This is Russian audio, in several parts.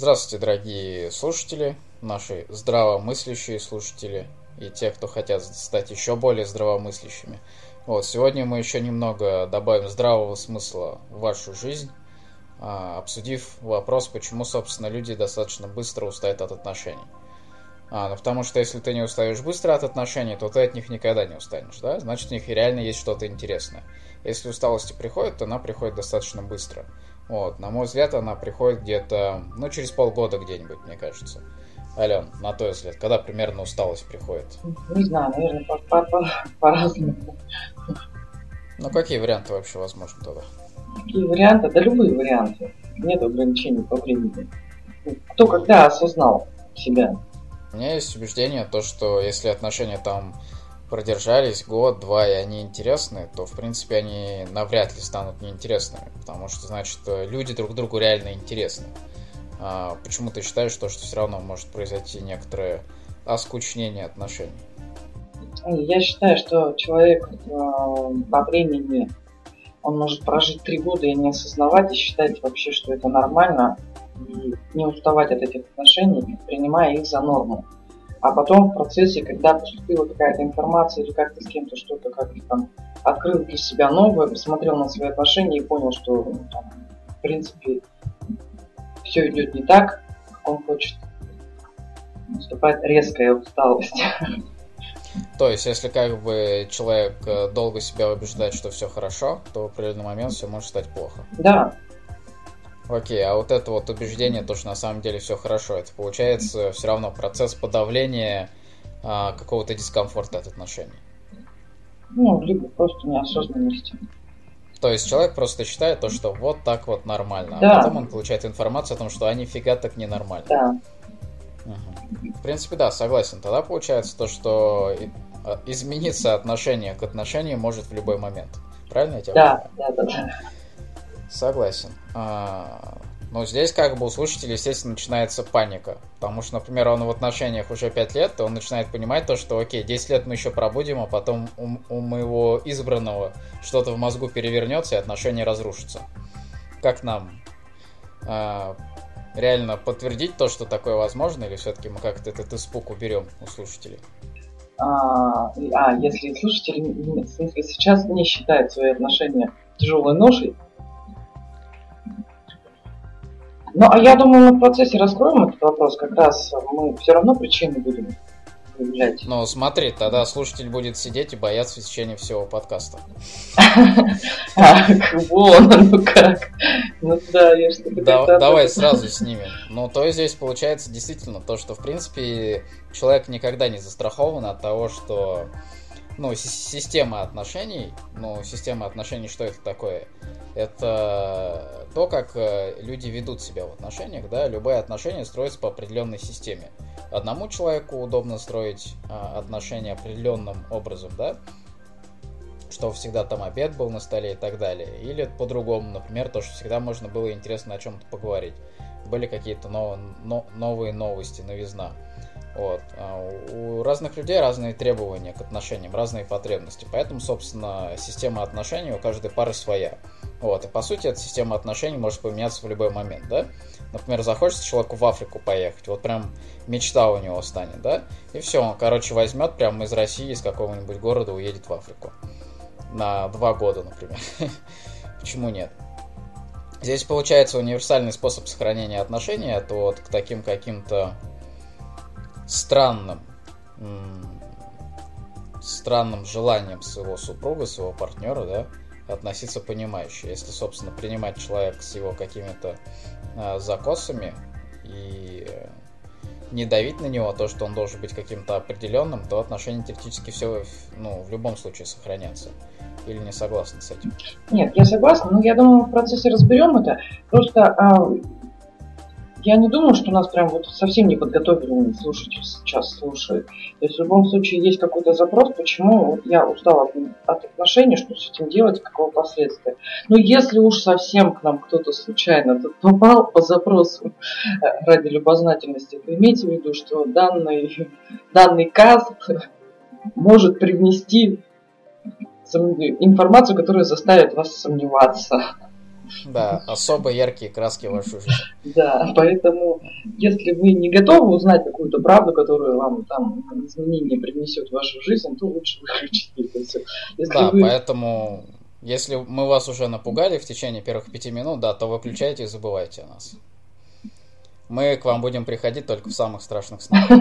Здравствуйте, дорогие слушатели, наши здравомыслящие слушатели и те, кто хотят стать еще более здравомыслящими. Вот, сегодня мы еще немного добавим здравого смысла в вашу жизнь, а, обсудив вопрос, почему, собственно, люди достаточно быстро устают от отношений. А, ну, потому что если ты не устаешь быстро от отношений, то ты от них никогда не устанешь, да? Значит, в них реально есть что-то интересное. Если усталость приходит, то она приходит достаточно быстро. Вот, на мой взгляд, она приходит где-то, ну, через полгода где-нибудь, мне кажется. Ален, на твой взгляд, когда примерно усталость приходит? Не знаю, наверное, по-разному. Ну, какие варианты вообще возможны тогда? Какие варианты? Да любые варианты. Нет ограничений по времени. Кто когда осознал себя? У меня есть убеждение, то, что если отношения там продержались год, два, и они интересны, то, в принципе, они навряд ли станут неинтересными, потому что, значит, люди друг другу реально интересны. А почему ты считаешь, что, что все равно может произойти некоторое оскучнение отношений? Я считаю, что человек э, времени, он может прожить три года и не осознавать, и считать вообще, что это нормально, и не уставать от этих отношений, принимая их за норму. А потом в процессе, когда поступила какая-то информация или как-то с кем-то что-то как-то там открыл для себя новое, посмотрел на свои отношения и понял, что ну, там, в принципе все идет не так, как он хочет. Наступает резкая усталость. То есть, если как бы человек э, долго себя убеждает, что все хорошо, то в определенный момент все может стать плохо. Да, Окей, а вот это вот убеждение, то, что на самом деле все хорошо, это получается все равно процесс подавления а, какого-то дискомфорта от отношений. Ну, либо просто неосознанности. То есть человек просто считает то, что вот так вот нормально, да. а потом он получает информацию о том, что они фига так ненормально. Да. Угу. В принципе, да, согласен. Тогда получается то, что а, измениться отношение к отношению может в любой момент. Правильно я тебя да, понимаю? Да, да, да. Согласен. А, но здесь как бы у слушателей, естественно, начинается паника. Потому что, например, он в отношениях уже 5 лет, то он начинает понимать то, что окей, 10 лет мы еще пробудем, а потом у, у моего избранного что-то в мозгу перевернется и отношения разрушатся. Как нам? А, реально подтвердить то, что такое возможно, или все-таки мы как-то этот испуг уберем у слушателей? А, а если слушатели, в смысле, сейчас не считают свои отношения тяжелой ношей, ну, а я думаю, мы в процессе раскроем этот вопрос. Как раз мы все равно причины будем выявлять. Ну, смотри, тогда слушатель будет сидеть и бояться в течение всего подкаста. Ах, вон ну как. Ну да, я что-то... Давай сразу снимем. Ну, то есть здесь получается действительно то, что, в принципе, человек никогда не застрахован от того, что ну, система отношений, ну, система отношений, что это такое? Это то, как э, люди ведут себя в отношениях, да, любые отношения строятся по определенной системе. Одному человеку удобно строить а, отношения определенным образом, да, что всегда там обед был на столе и так далее. Или по-другому, например, то, что всегда можно было интересно о чем-то поговорить. Были какие-то нов- но- новые новости, новизна. Вот. А у разных людей разные требования к отношениям, разные потребности. Поэтому, собственно, система отношений у каждой пары своя. Вот. И по сути, эта система отношений может поменяться в любой момент, да? Например, захочется человеку в Африку поехать, вот прям мечта у него станет, да? И все, он, короче, возьмет прямо из России, из какого-нибудь города уедет в Африку. На два года, например. Почему нет? Здесь получается универсальный способ сохранения отношений, это вот к таким каким-то странным, странным желанием своего супруга, своего партнера, да, относиться понимающе. Если, собственно, принимать человека с его какими-то э, закосами и не давить на него, то, что он должен быть каким-то определенным, то отношения теоретически все, ну, в любом случае сохранятся. Или не согласны с этим? Нет, я согласна, но я думаю, в процессе разберем это. Просто а, я не думаю, что нас прям вот совсем не подготовленный слушатель сейчас слушает. То есть в любом случае есть какой-то запрос, почему вот я устала от, от отношений, что с этим делать, какого последствия. Но если уж совсем к нам кто-то случайно попал по запросу э, ради любознательности, то имейте в виду, что данный, данный каст может привнести информацию, которая заставит вас сомневаться Да, особо яркие краски в вашу жизнь. Да, поэтому, если вы не готовы узнать какую-то правду, которую вам там изменение принесет в вашу жизнь, то лучше выключить это все. Если да, вы... поэтому, если мы вас уже напугали в течение первых пяти минут, да, то выключайте и забывайте о нас. Мы к вам будем приходить только в самых страшных снах.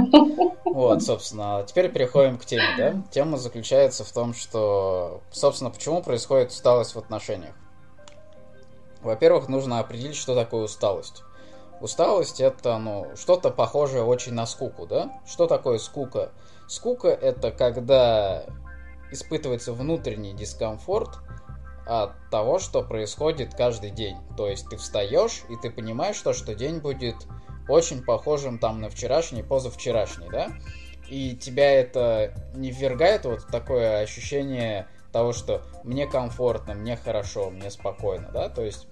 Вот, собственно, теперь переходим к теме, да? Тема заключается в том, что, собственно, почему происходит усталость в отношениях. Во-первых, нужно определить, что такое усталость. Усталость это, ну, что-то похожее очень на скуку, да? Что такое скука? Скука это когда испытывается внутренний дискомфорт от того, что происходит каждый день. То есть ты встаешь и ты понимаешь, что, что день будет очень похожим там на вчерашний, позавчерашний, да? И тебя это не ввергает вот такое ощущение того, что мне комфортно, мне хорошо, мне спокойно, да? То есть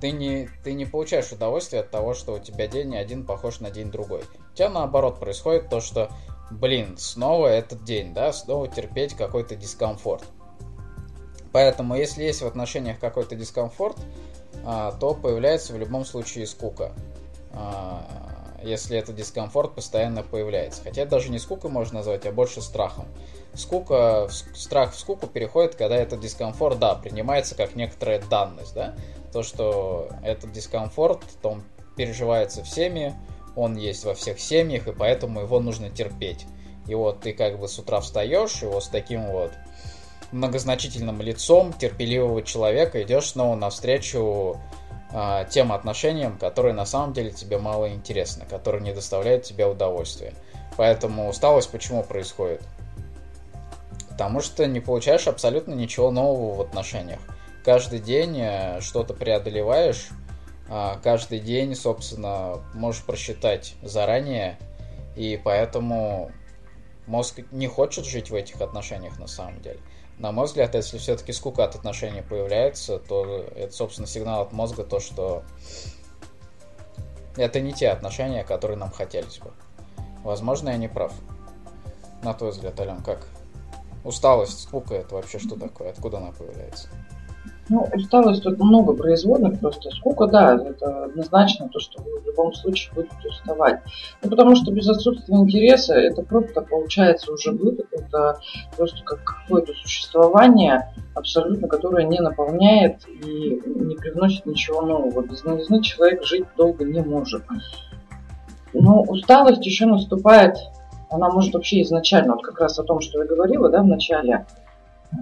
ты не, ты не получаешь удовольствие от того, что у тебя день один похож на день другой. У тебя наоборот происходит то, что, блин, снова этот день, да, снова терпеть какой-то дискомфорт. Поэтому, если есть в отношениях какой-то дискомфорт, а, то появляется в любом случае скука. Если этот дискомфорт постоянно появляется. Хотя даже не скукой можно назвать, а больше страхом. Скука, страх в скуку переходит, когда этот дискомфорт, да, принимается как некоторая данность, да. То, что этот дискомфорт, то он переживается всеми, он есть во всех семьях, и поэтому его нужно терпеть. И вот ты как бы с утра встаешь, и вот с таким вот многозначительным лицом терпеливого человека идешь снова навстречу э, тем отношениям, которые на самом деле тебе мало интересны, которые не доставляют тебе удовольствия. Поэтому усталость почему происходит? Потому что не получаешь абсолютно ничего нового в отношениях. Каждый день э, что-то преодолеваешь, э, каждый день, собственно, можешь просчитать заранее, и поэтому мозг не хочет жить в этих отношениях на самом деле на мой взгляд, если все-таки скука от отношений появляется, то это, собственно, сигнал от мозга, то, что это не те отношения, которые нам хотелось бы. Возможно, я не прав. На твой взгляд, Ален, как? Усталость, скука, это вообще что такое? Откуда она появляется? Ну, усталость тут много производных, просто скука, да, это однозначно то, что вы в любом случае будете уставать. Ну, потому что без отсутствия интереса это просто получается уже быт, это просто как какое-то существование абсолютно, которое не наполняет и не привносит ничего нового. Без новизны человек жить долго не может. Но усталость еще наступает, она может вообще изначально, вот как раз о том, что я говорила, да, в начале,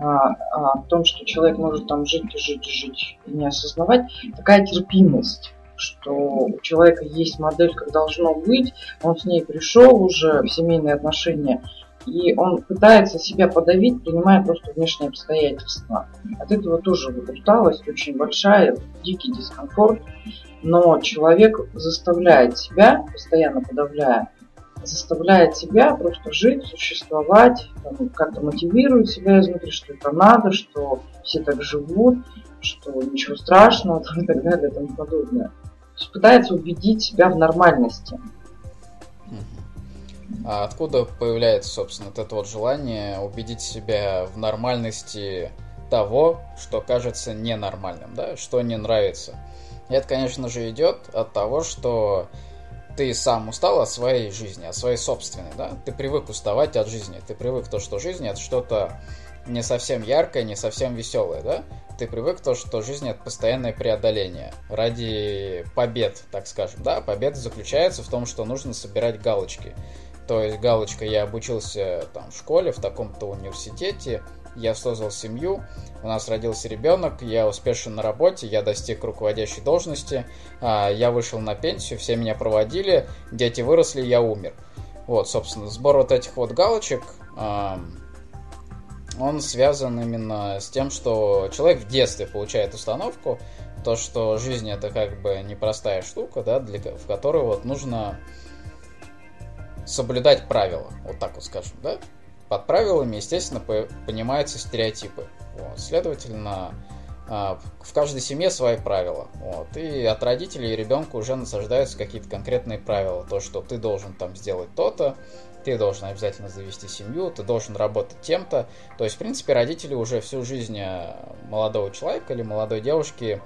а, а, о том, что человек может там жить и жить и жить и не осознавать, такая терпимость что у человека есть модель, как должно быть, он с ней пришел уже в семейные отношения, и он пытается себя подавить, принимая просто внешние обстоятельства. От этого тоже вот усталость очень большая, дикий дискомфорт, но человек заставляет себя, постоянно подавляя, заставляет себя просто жить, существовать, как-то мотивирует себя изнутри, что это надо, что все так живут, что ничего страшного там, и так далее и тому подобное. То есть пытается убедить себя в нормальности. А откуда появляется, собственно, это вот желание убедить себя в нормальности того, что кажется ненормальным, да, что не нравится? Это, конечно же, идет от того, что ты сам устал от своей жизни, от своей собственной, да? Ты привык уставать от жизни, ты привык то, что жизнь это что-то не совсем яркое, не совсем веселое, да? Ты привык то, что жизнь это постоянное преодоление ради побед, так скажем, да? Победа заключается в том, что нужно собирать галочки. То есть галочка я обучился там в школе, в таком-то университете, я создал семью, у нас родился ребенок, я успешен на работе, я достиг руководящей должности, а, я вышел на пенсию, все меня проводили, дети выросли, я умер. Вот, собственно, сбор вот этих вот галочек, он связан именно с тем, что человек в детстве получает установку, то, что жизнь это как бы непростая штука, да, для, в которой вот нужно соблюдать правила, вот так вот скажем, да, под правилами, естественно, понимаются стереотипы. Вот. Следовательно, а, в каждой семье свои правила. Вот. И от родителей и ребенка уже насаждаются какие-то конкретные правила. То, что ты должен там сделать то-то, ты должен обязательно завести семью, ты должен работать тем-то. То есть, в принципе, родители уже всю жизнь э, молодого человека или молодой девушки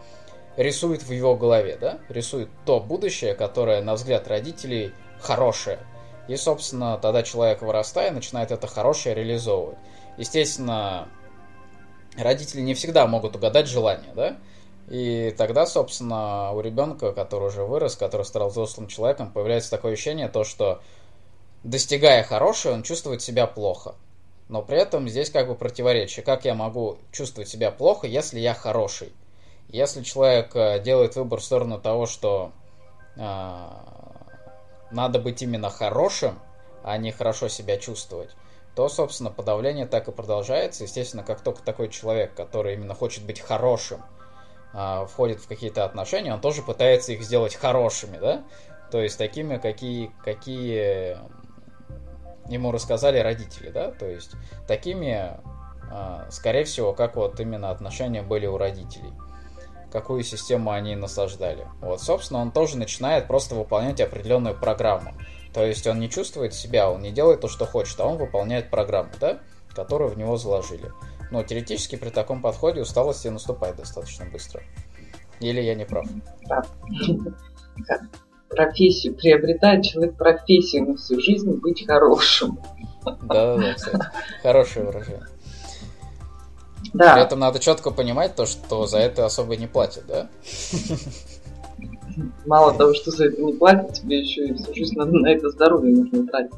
рисует в его голове, да, рисует то будущее, которое, на взгляд родителей, хорошее. И, собственно, тогда человек, вырастая, начинает это хорошее реализовывать. Естественно, родители не всегда могут угадать желание, да, и тогда, собственно, у ребенка, который уже вырос, который стал взрослым человеком, появляется такое ощущение, то, что достигая хорошее, он чувствует себя плохо. Но при этом здесь как бы противоречие. Как я могу чувствовать себя плохо, если я хороший? Если человек э, делает выбор в сторону того, что э, надо быть именно хорошим, а не хорошо себя чувствовать, то, собственно, подавление так и продолжается. Естественно, как только такой человек, который именно хочет быть хорошим, э, входит в какие-то отношения, он тоже пытается их сделать хорошими, да? То есть такими, какие, какие ему рассказали родители, да, то есть такими, а, скорее всего, как вот именно отношения были у родителей, какую систему они насаждали. Вот, собственно, он тоже начинает просто выполнять определенную программу. То есть он не чувствует себя, он не делает то, что хочет, а он выполняет программу, да, которую в него заложили. Но теоретически при таком подходе усталость наступает достаточно быстро. Или я не прав? Да профессию, приобретает человек профессию на всю жизнь быть хорошим. Да, да, кстати. Хорошее выражение. Да. При этом надо четко понимать то, что за это особо не платят, да? Мало того, что за это не платят, тебе еще и всю жизнь надо на это здоровье нужно тратить.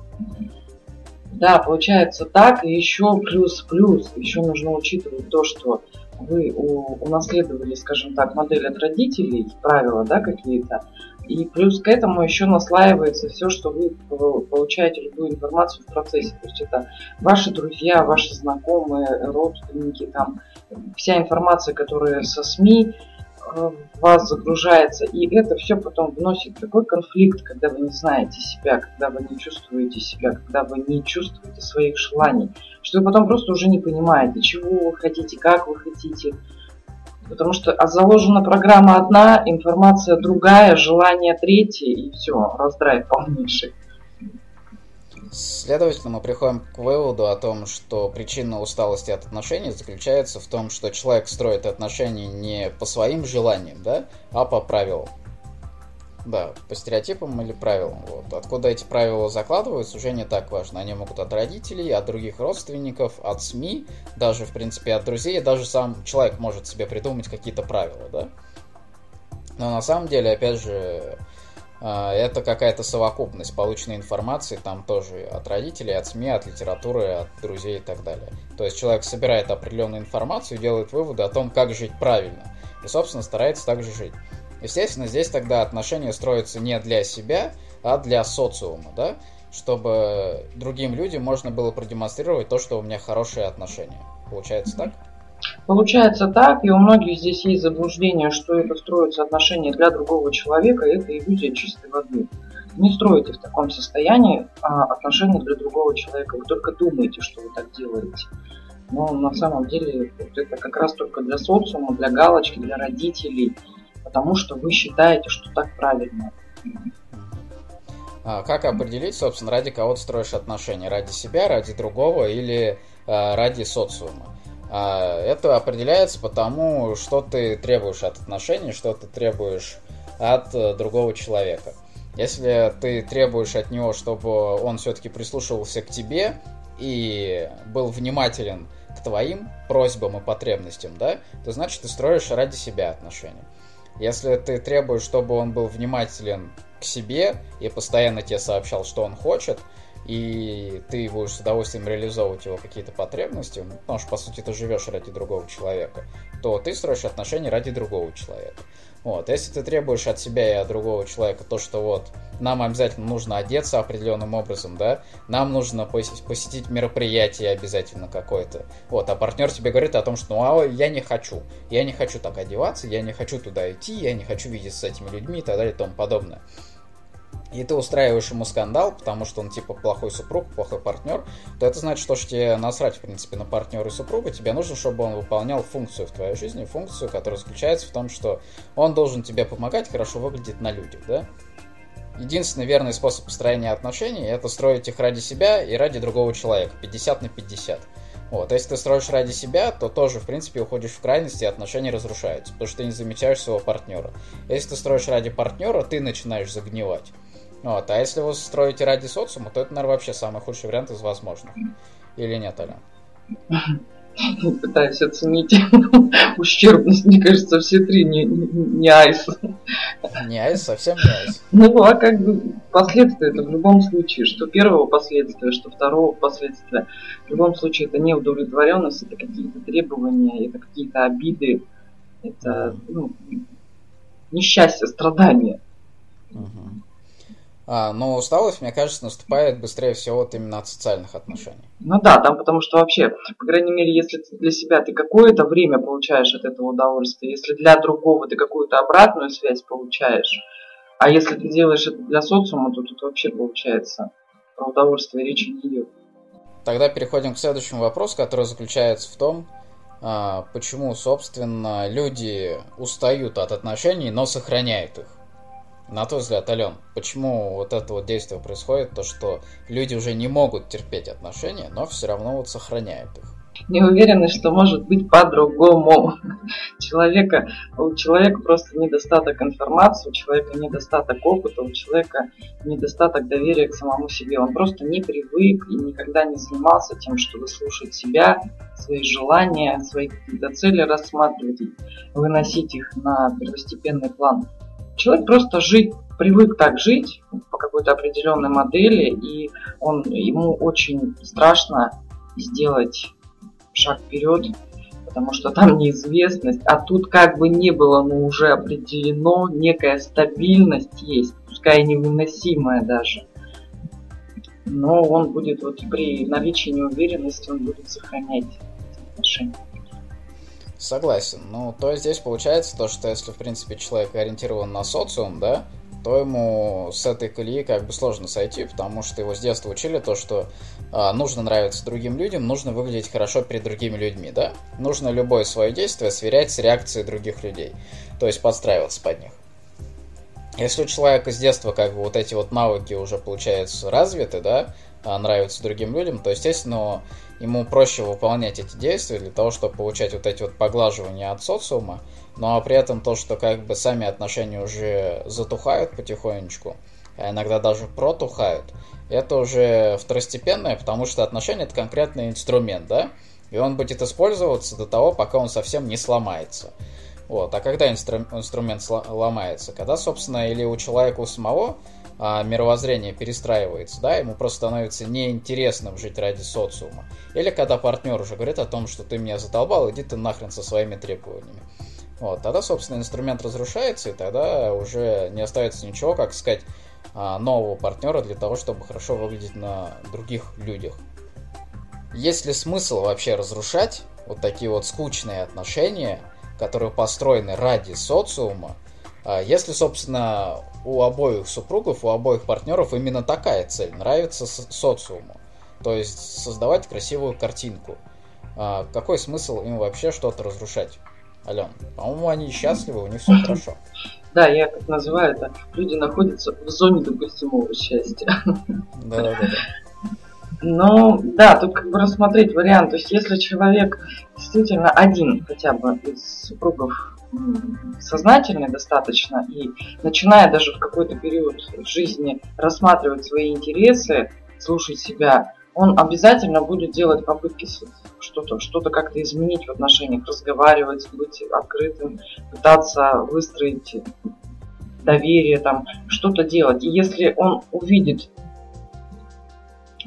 Да, получается так, и еще плюс-плюс, еще нужно учитывать то, что вы унаследовали, скажем так, модель от родителей, правила, да, какие-то, и плюс к этому еще наслаивается все, что вы получаете любую информацию в процессе. То есть это ваши друзья, ваши знакомые, родственники, там вся информация, которая со СМИ э, в вас загружается. И это все потом вносит такой конфликт, когда вы не знаете себя, когда вы не чувствуете себя, когда вы не чувствуете своих желаний, что вы потом просто уже не понимаете, чего вы хотите, как вы хотите Потому что а заложена программа одна, информация другая, желание третье, и все, раздрай полнейший. Следовательно, мы приходим к выводу о том, что причина усталости от отношений заключается в том, что человек строит отношения не по своим желаниям, да, а по правилам. Да, по стереотипам или правилам. Вот. Откуда эти правила закладываются, уже не так важно. Они могут от родителей, от других родственников, от СМИ, даже, в принципе, от друзей. Даже сам человек может себе придумать какие-то правила, да. Но на самом деле, опять же, а, это какая-то совокупность полученной информации, там тоже от родителей, от СМИ, от литературы, от друзей и так далее. То есть человек собирает определенную информацию, делает выводы о том, как жить правильно. И, собственно, старается так же жить. Естественно, здесь тогда отношения строятся не для себя, а для социума, да, чтобы другим людям можно было продемонстрировать то, что у меня хорошие отношения. Получается так? Получается так, и у многих здесь есть заблуждение, что это строятся отношения для другого человека, и это иллюзия чистой воды. Не стройте в таком состоянии а, отношения для другого человека, вы только думаете, что вы так делаете. Но на самом деле вот это как раз только для социума, для галочки, для родителей – потому что вы считаете, что так правильно. А как определить, собственно, ради кого ты строишь отношения? Ради себя, ради другого или э, ради социума? А, это определяется потому, что ты требуешь от отношений, что ты требуешь от э, другого человека. Если ты требуешь от него, чтобы он все-таки прислушивался к тебе и был внимателен к твоим просьбам и потребностям, да, то значит ты строишь ради себя отношения. Если ты требуешь, чтобы он был внимателен к себе и постоянно тебе сообщал, что он хочет, и ты будешь с удовольствием реализовывать его какие-то потребности, ну, потому что, по сути, ты живешь ради другого человека, то ты строишь отношения ради другого человека. Вот. Если ты требуешь от себя и от другого человека то, что вот нам обязательно нужно одеться определенным образом, да, нам нужно посетить мероприятие обязательно какое-то. Вот, а партнер тебе говорит о том, что ну а я не хочу, я не хочу так одеваться, я не хочу туда идти, я не хочу видеться с этими людьми и так далее и тому подобное и ты устраиваешь ему скандал, потому что он типа плохой супруг, плохой партнер, то это значит, что тебе насрать, в принципе, на партнера и супруга. Тебе нужно, чтобы он выполнял функцию в твоей жизни, функцию, которая заключается в том, что он должен тебе помогать хорошо выглядеть на людях, да? Единственный верный способ построения отношений – это строить их ради себя и ради другого человека, 50 на 50. Вот. Если ты строишь ради себя, то тоже, в принципе, уходишь в крайности, и отношения разрушаются, потому что ты не замечаешь своего партнера. Если ты строишь ради партнера, ты начинаешь загнивать. Вот. А если вы строите ради социума, то это, наверное, вообще самый худший вариант из возможных. Или нет, Аля? пытаюсь оценить ущербность. Мне кажется, все три не, не, айс. Не айс, совсем не айс. Ну, а как бы последствия это в любом случае, что первого последствия, что второго последствия. В любом случае это не удовлетворенность, это какие-то требования, это какие-то обиды, это ну, несчастье, страдания. Угу. А, но усталость, мне кажется, наступает быстрее всего вот именно от социальных отношений. Ну да, там потому что вообще, по крайней мере, если для себя ты какое-то время получаешь от этого удовольствие, если для другого ты какую-то обратную связь получаешь, а если ты делаешь это для социума, то тут вообще получается про удовольствие речи не идет. Тогда переходим к следующему вопросу, который заключается в том, а, почему, собственно, люди устают от отношений, но сохраняют их. На твой взгляд, Ален, почему вот это вот действие происходит, то что люди уже не могут терпеть отношения, но все равно вот сохраняют их? Не уверены, что может быть по-другому. Человека, у человека просто недостаток информации, у человека недостаток опыта, у человека недостаток доверия к самому себе. Он просто не привык и никогда не занимался тем, чтобы слушать себя, свои желания, свои цели рассматривать, выносить их на первостепенный план. Человек просто жить, привык так жить по какой-то определенной модели, и он, ему очень страшно сделать шаг вперед, потому что там неизвестность, а тут как бы не было, но уже определено, некая стабильность есть, пускай невыносимая даже. Но он будет вот при наличии неуверенности, он будет сохранять отношения. Согласен. Ну, то здесь получается то, что если, в принципе, человек ориентирован на социум, да, то ему с этой колеи как бы сложно сойти, потому что его с детства учили то, что э, нужно нравиться другим людям, нужно выглядеть хорошо перед другими людьми, да? Нужно любое свое действие сверять с реакцией других людей, то есть подстраиваться под них. Если у человека с детства как бы вот эти вот навыки уже, получается, развиты, да, а нравятся другим людям, то, естественно, ему проще выполнять эти действия для того, чтобы получать вот эти вот поглаживания от социума, но при этом то, что как бы сами отношения уже затухают потихонечку, а иногда даже протухают, это уже второстепенное, потому что отношения это конкретный инструмент, да, и он будет использоваться до того, пока он совсем не сломается. Вот. А когда инстру- инструмент ломается? Когда, собственно, или у человека у самого а, мировоззрение перестраивается, да, ему просто становится неинтересным жить ради социума. Или когда партнер уже говорит о том, что ты меня задолбал, иди ты нахрен со своими требованиями. Вот, тогда, собственно, инструмент разрушается, и тогда уже не остается ничего, как сказать, а, нового партнера для того, чтобы хорошо выглядеть на других людях. Есть ли смысл вообще разрушать вот такие вот скучные отношения, которые построены ради социума, а, если, собственно, у обоих супругов, у обоих партнеров именно такая цель, нравится социуму. То есть создавать красивую картинку. А какой смысл им вообще что-то разрушать? Ален, по-моему, они счастливы, у них все хорошо. Да, я как называю это, люди находятся в зоне допустимого счастья. Да-да-да. Ну, да, тут как бы рассмотреть вариант. То есть, если человек действительно один хотя бы из супругов сознательный достаточно и начиная даже в какой-то период жизни рассматривать свои интересы, слушать себя, он обязательно будет делать попытки что-то что как-то изменить в отношениях, разговаривать, быть открытым, пытаться выстроить доверие, там, что-то делать. И если он увидит,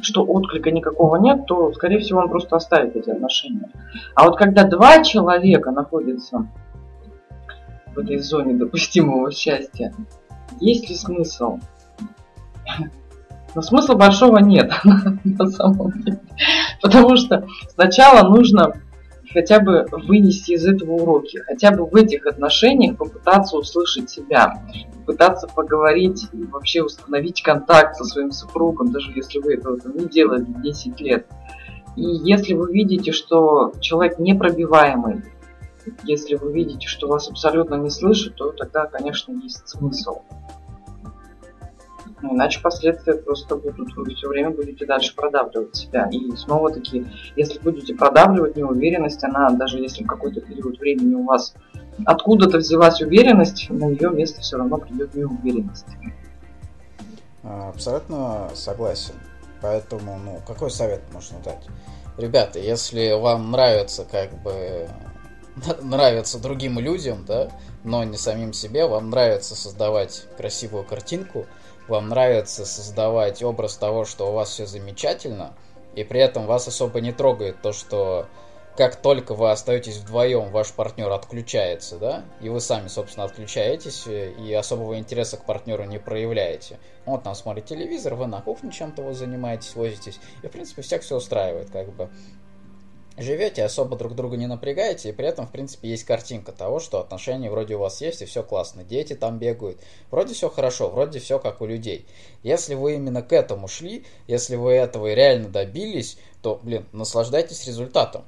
что отклика никакого нет, то, скорее всего, он просто оставит эти отношения. А вот когда два человека находятся в этой зоне допустимого счастья. Есть ли смысл? Но смысла большого нет на самом деле. Потому что сначала нужно хотя бы вынести из этого уроки, хотя бы в этих отношениях попытаться услышать себя, попытаться поговорить, вообще установить контакт со своим супругом, даже если вы этого не делали 10 лет. И если вы видите, что человек непробиваемый, если вы видите, что вас абсолютно не слышат, то тогда, конечно, есть смысл. Ну, иначе последствия просто будут, вы все время будете дальше продавливать себя. И снова таки, если будете продавливать неуверенность, она, даже если в какой-то период времени у вас откуда-то взялась уверенность, на ее место все равно придет неуверенность. А, абсолютно согласен. Поэтому, ну, какой совет можно дать? Ребята, если вам нравится, как бы, нравится другим людям, да, но не самим себе, вам нравится создавать красивую картинку, вам нравится создавать образ того, что у вас все замечательно, и при этом вас особо не трогает то, что как только вы остаетесь вдвоем, ваш партнер отключается, да, и вы сами, собственно, отключаетесь, э, и особого интереса к партнеру не проявляете. Он там смотрит телевизор, вы на кухне чем-то вы занимаетесь, возитесь, и, в принципе, всех все устраивает, как бы. Живете, особо друг друга не напрягаете, и при этом, в принципе, есть картинка того, что отношения вроде у вас есть, и все классно. Дети там бегают. Вроде все хорошо, вроде все как у людей. Если вы именно к этому шли, если вы этого и реально добились, то, блин, наслаждайтесь результатом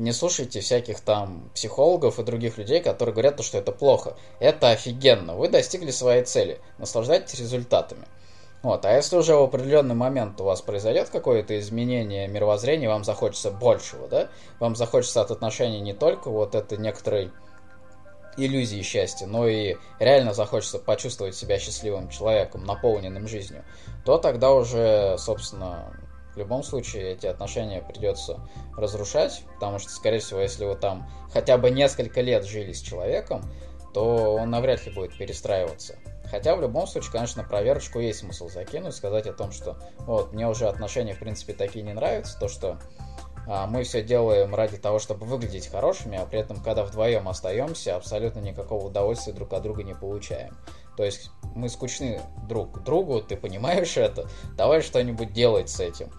не слушайте всяких там психологов и других людей, которые говорят, что это плохо. Это офигенно. Вы достигли своей цели. Наслаждайтесь результатами. Вот. А если уже в определенный момент у вас произойдет какое-то изменение мировоззрения, вам захочется большего, да? Вам захочется от отношений не только вот этой некоторой иллюзии счастья, но и реально захочется почувствовать себя счастливым человеком, наполненным жизнью, то тогда уже, собственно, в любом случае эти отношения придется разрушать, потому что, скорее всего, если вы там хотя бы несколько лет жили с человеком, то он навряд ли будет перестраиваться. Хотя в любом случае, конечно, проверочку есть смысл закинуть, сказать о том, что вот мне уже отношения в принципе такие не нравятся, то что а, мы все делаем ради того, чтобы выглядеть хорошими, а при этом, когда вдвоем остаемся, абсолютно никакого удовольствия друг от друга не получаем. То есть мы скучны друг другу, ты понимаешь это, давай что-нибудь делать с этим.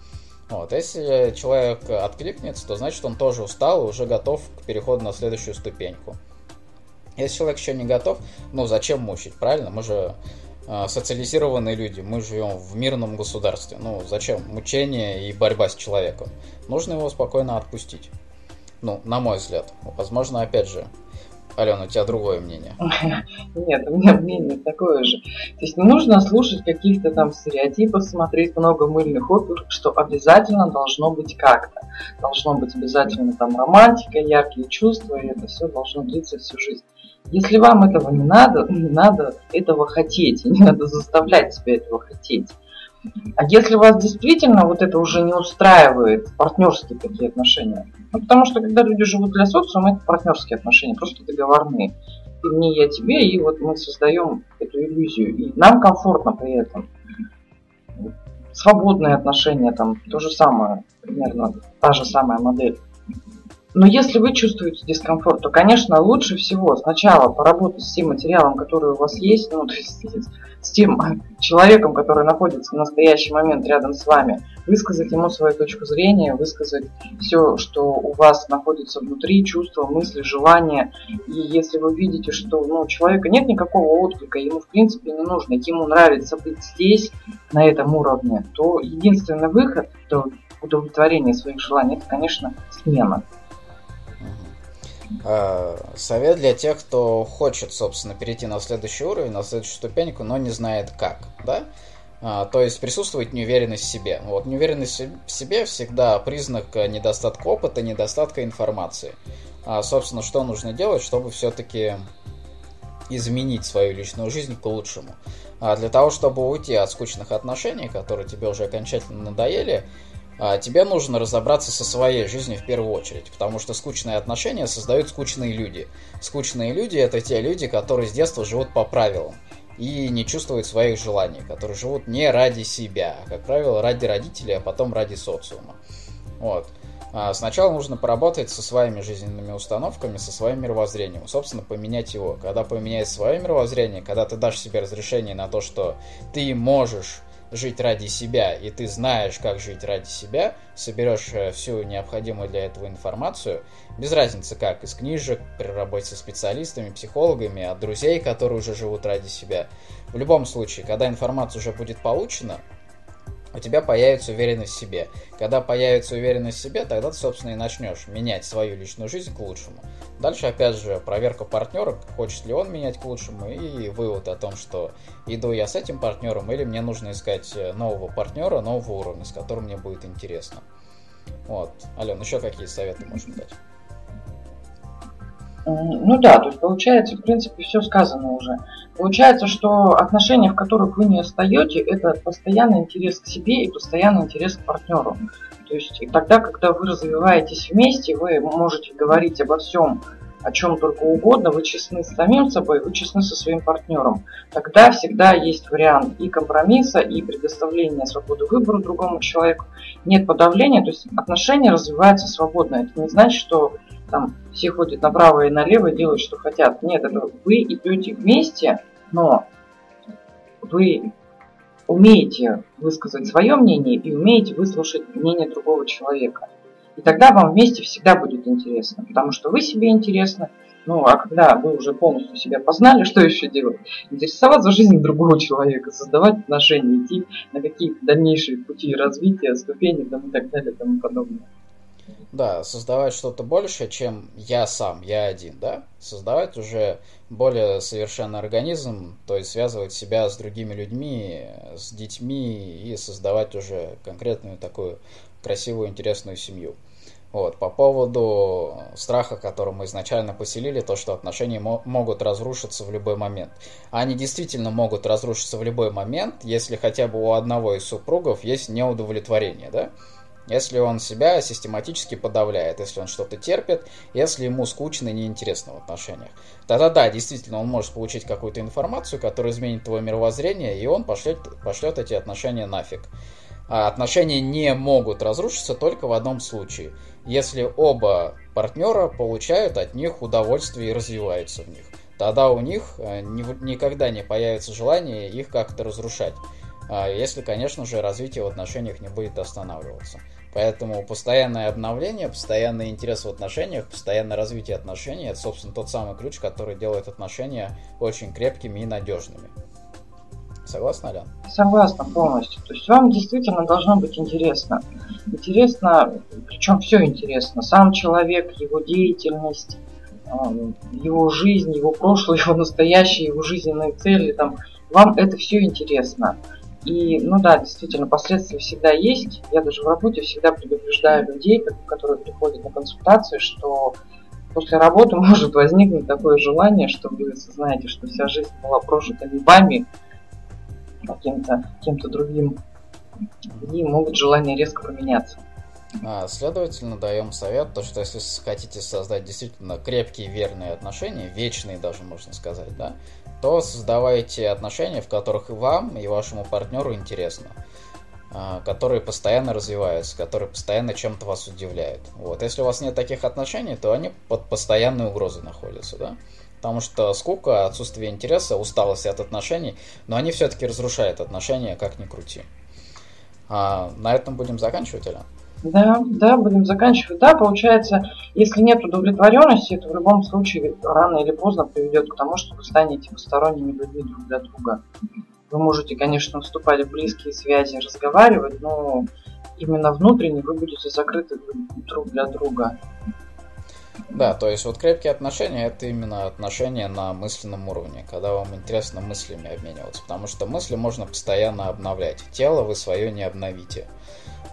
Вот, если человек откликнется, то значит он тоже устал и уже готов к переходу на следующую ступеньку. Если человек еще не готов, ну зачем мучить, правильно? Мы же э, социализированные люди, мы живем в мирном государстве. Ну зачем мучение и борьба с человеком? Нужно его спокойно отпустить. Ну, на мой взгляд. Возможно, опять же, Алена, у тебя другое мнение. Нет, у меня мнение такое же. То есть не нужно слушать каких-то там стереотипов, смотреть много мыльных опер, что обязательно должно быть как-то. Должно быть обязательно там романтика, яркие чувства, и это все должно длиться всю жизнь. Если вам этого не надо, не надо этого хотеть, не надо заставлять себя этого хотеть. А если вас действительно вот это уже не устраивает, партнерские такие отношения, ну, потому что когда люди живут для социума, это партнерские отношения, просто договорные. Ты мне, я тебе, и вот мы создаем эту иллюзию. И нам комфортно при этом. Свободные отношения, там, то же самое, примерно, та же самая модель. Но если вы чувствуете дискомфорт, то, конечно, лучше всего сначала поработать с тем материалом, который у вас есть, ну, то есть с тем человеком, который находится в настоящий момент рядом с вами, высказать ему свою точку зрения, высказать все, что у вас находится внутри, чувства, мысли, желания. И если вы видите, что ну, у человека нет никакого отклика, ему в принципе не нужно, ему нравится быть здесь, на этом уровне, то единственный выход до удовлетворения своих желаний, это, конечно, смена. Э, совет для тех, кто хочет, собственно, перейти на следующий уровень, на следующую ступеньку, но не знает как, да? А, то есть присутствует неуверенность в себе. Вот неуверенность в себе всегда признак недостатка опыта, недостатка информации. А, собственно, что нужно делать, чтобы все-таки изменить свою личную жизнь к лучшему. А для того, чтобы уйти от скучных отношений, которые тебе уже окончательно надоели, тебе нужно разобраться со своей жизнью в первую очередь, потому что скучные отношения создают скучные люди. Скучные люди это те люди, которые с детства живут по правилам и не чувствуют своих желаний, которые живут не ради себя, а, как правило, ради родителей, а потом ради социума. Вот. А, сначала нужно поработать со своими жизненными установками, со своим мировоззрением, собственно, поменять его. Когда поменяешь свое мировоззрение, когда ты дашь себе разрешение на то, что ты можешь жить ради себя, и ты знаешь, как жить ради себя, соберешь э, всю необходимую для этого информацию, без разницы как, из книжек, при работе со специалистами, психологами, от друзей, которые уже живут ради себя. В любом случае, когда информация уже будет получена, у тебя появится уверенность в себе. Когда появится уверенность в себе, тогда ты, собственно, и начнешь менять свою личную жизнь к лучшему. Дальше, опять же, проверка партнера, хочет ли он менять к лучшему, и вывод о том, что иду я с этим партнером, или мне нужно искать э, нового партнера, нового уровня, с которым мне будет интересно. Вот. Ален, еще какие советы можем дать? Ну да, то есть получается, в принципе, все сказано уже. Получается, что отношения, в которых вы не остаете, это постоянный интерес к себе и постоянный интерес к партнеру. То есть тогда, когда вы развиваетесь вместе, вы можете говорить обо всем, о чем только угодно, вы честны с самим собой, вы честны со своим партнером. Тогда всегда есть вариант и компромисса, и предоставления свободы выбора другому человеку. Нет подавления, то есть отношения развиваются свободно. Это не значит, что там все ходят направо и налево делают, что хотят. Нет, это вы идете вместе, но вы умеете высказать свое мнение и умеете выслушать мнение другого человека. И тогда вам вместе всегда будет интересно, потому что вы себе интересны, ну, а когда вы уже полностью себя познали, что еще делать? Интересоваться жизнью другого человека, создавать отношения, идти на какие-то дальнейшие пути развития, ступени там, и так далее и тому подобное. Да, создавать что-то большее, чем я сам, я один, да? Создавать уже более совершенный организм, то есть связывать себя с другими людьми, с детьми и создавать уже конкретную такую красивую, интересную семью. Вот, по поводу страха, который мы изначально поселили, то, что отношения могут разрушиться в любой момент. Они действительно могут разрушиться в любой момент, если хотя бы у одного из супругов есть неудовлетворение, да? Если он себя систематически подавляет, если он что-то терпит, если ему скучно и неинтересно в отношениях. Тогда да, действительно, он может получить какую-то информацию, которая изменит твое мировоззрение, и он пошлет, пошлет эти отношения нафиг. А отношения не могут разрушиться только в одном случае, если оба партнера получают от них удовольствие и развиваются в них. Тогда у них э, никогда не появится желание их как-то разрушать. А если, конечно же, развитие в отношениях не будет останавливаться. Поэтому постоянное обновление, постоянный интерес в отношениях, постоянное развитие отношений – это, собственно, тот самый ключ, который делает отношения очень крепкими и надежными. Согласна, Алян? Согласна полностью. То есть вам действительно должно быть интересно. Интересно, причем все интересно. Сам человек, его деятельность, его жизнь, его прошлое, его настоящее, его жизненные цели. Там, вам это все интересно. И, ну да, действительно, последствия всегда есть. Я даже в работе всегда предупреждаю людей, которые приходят на консультацию, что после работы может возникнуть такое желание, что вы осознаете, что вся жизнь была прожита не вами, а кем-то кем другим. И могут желания резко поменяться. А, следовательно, даем совет, то, что если хотите создать действительно крепкие, верные отношения, вечные даже, можно сказать, да, то создавайте отношения, в которых и вам, и вашему партнеру интересно, а, которые постоянно развиваются, которые постоянно чем-то вас удивляют. Вот. Если у вас нет таких отношений, то они под постоянной угрозой находятся, да? Потому что скука, отсутствие интереса, усталость от отношений, но они все-таки разрушают отношения, как ни крути. А, на этом будем заканчивать, Аля? Да, да, будем заканчивать. Да, получается, если нет удовлетворенности, это в любом случае рано или поздно приведет к тому, что вы станете посторонними людьми друг для друга. Вы можете, конечно, вступать в близкие связи, разговаривать, но именно внутренне вы будете закрыты друг для друга. Да, то есть вот крепкие отношения это именно отношения на мысленном уровне, когда вам интересно мыслями обмениваться, потому что мысли можно постоянно обновлять. Тело вы свое не обновите.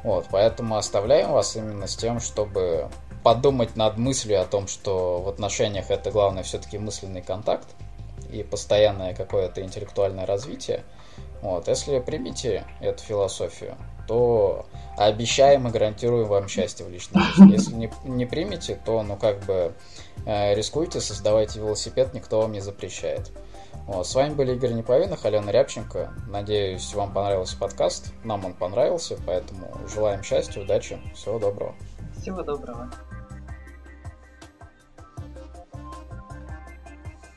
Вот, поэтому оставляем вас именно с тем, чтобы подумать над мыслью о том, что в отношениях это главное все-таки мысленный контакт и постоянное какое-то интеллектуальное развитие. Вот, если примите эту философию, то обещаем и гарантируем вам счастье в личной жизни. Если не, не примете, то, ну, как бы, э, рискуйте, создавайте велосипед, никто вам не запрещает. Вот, с вами были Игорь Неповинных, Алена Рябченко. Надеюсь, вам понравился подкаст. Нам он понравился, поэтому желаем счастья, удачи, всего доброго. Всего доброго.